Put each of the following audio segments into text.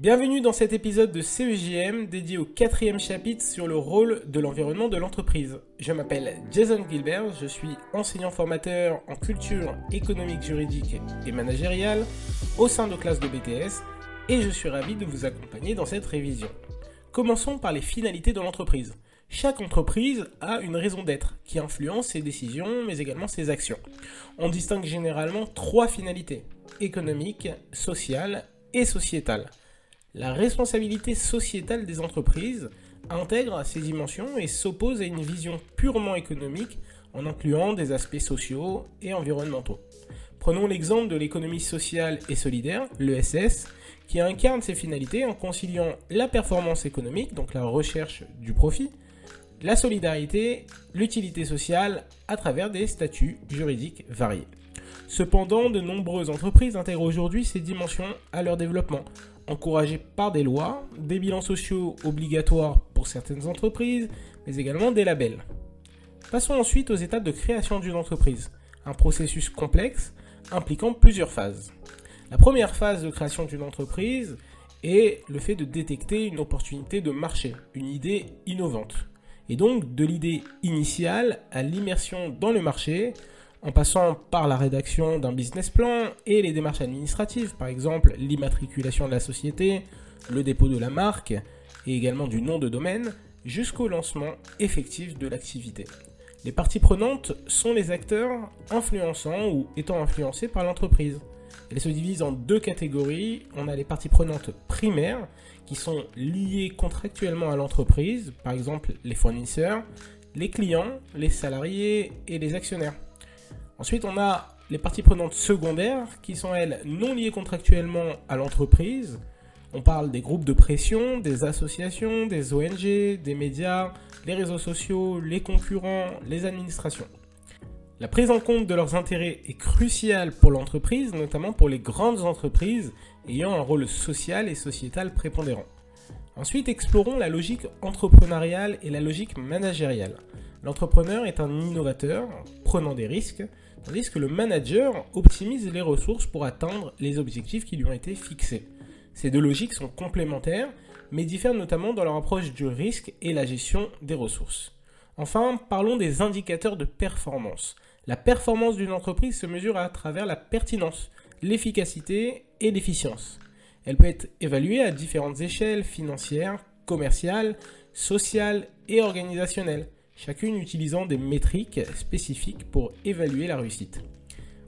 Bienvenue dans cet épisode de CEJM dédié au quatrième chapitre sur le rôle de l'environnement de l'entreprise. Je m'appelle Jason Gilbert, je suis enseignant formateur en culture économique, juridique et managériale au sein de classes de BTS et je suis ravi de vous accompagner dans cette révision. Commençons par les finalités de l'entreprise. Chaque entreprise a une raison d'être qui influence ses décisions mais également ses actions. On distingue généralement trois finalités économique, sociale et sociétale. La responsabilité sociétale des entreprises intègre ces dimensions et s'oppose à une vision purement économique en incluant des aspects sociaux et environnementaux. Prenons l'exemple de l'économie sociale et solidaire, l'ESS, qui incarne ces finalités en conciliant la performance économique, donc la recherche du profit, la solidarité, l'utilité sociale à travers des statuts juridiques variés. Cependant, de nombreuses entreprises intègrent aujourd'hui ces dimensions à leur développement, encouragées par des lois, des bilans sociaux obligatoires pour certaines entreprises, mais également des labels. Passons ensuite aux étapes de création d'une entreprise, un processus complexe impliquant plusieurs phases. La première phase de création d'une entreprise est le fait de détecter une opportunité de marché, une idée innovante. Et donc de l'idée initiale à l'immersion dans le marché, en passant par la rédaction d'un business plan et les démarches administratives, par exemple l'immatriculation de la société, le dépôt de la marque et également du nom de domaine, jusqu'au lancement effectif de l'activité. Les parties prenantes sont les acteurs influençants ou étant influencés par l'entreprise. Elles se divisent en deux catégories. On a les parties prenantes primaires qui sont liées contractuellement à l'entreprise, par exemple les fournisseurs, les clients, les salariés et les actionnaires. Ensuite, on a les parties prenantes secondaires qui sont elles non liées contractuellement à l'entreprise. On parle des groupes de pression, des associations, des ONG, des médias, les réseaux sociaux, les concurrents, les administrations. La prise en compte de leurs intérêts est cruciale pour l'entreprise, notamment pour les grandes entreprises ayant un rôle social et sociétal prépondérant. Ensuite, explorons la logique entrepreneuriale et la logique managériale. L'entrepreneur est un innovateur, prenant des risques, tandis que le manager optimise les ressources pour atteindre les objectifs qui lui ont été fixés. Ces deux logiques sont complémentaires, mais diffèrent notamment dans leur approche du risque et la gestion des ressources. Enfin, parlons des indicateurs de performance. La performance d'une entreprise se mesure à travers la pertinence, l'efficacité et l'efficience. Elle peut être évaluée à différentes échelles financières, commerciales, sociales et organisationnelles chacune utilisant des métriques spécifiques pour évaluer la réussite.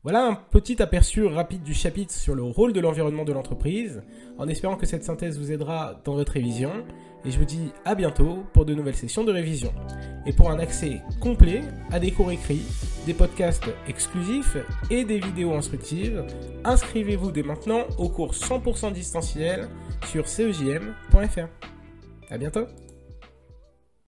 Voilà un petit aperçu rapide du chapitre sur le rôle de l'environnement de l'entreprise, en espérant que cette synthèse vous aidera dans votre révision, et je vous dis à bientôt pour de nouvelles sessions de révision. Et pour un accès complet à des cours écrits, des podcasts exclusifs et des vidéos instructives, inscrivez-vous dès maintenant au cours 100% distanciel sur cejm.fr. À bientôt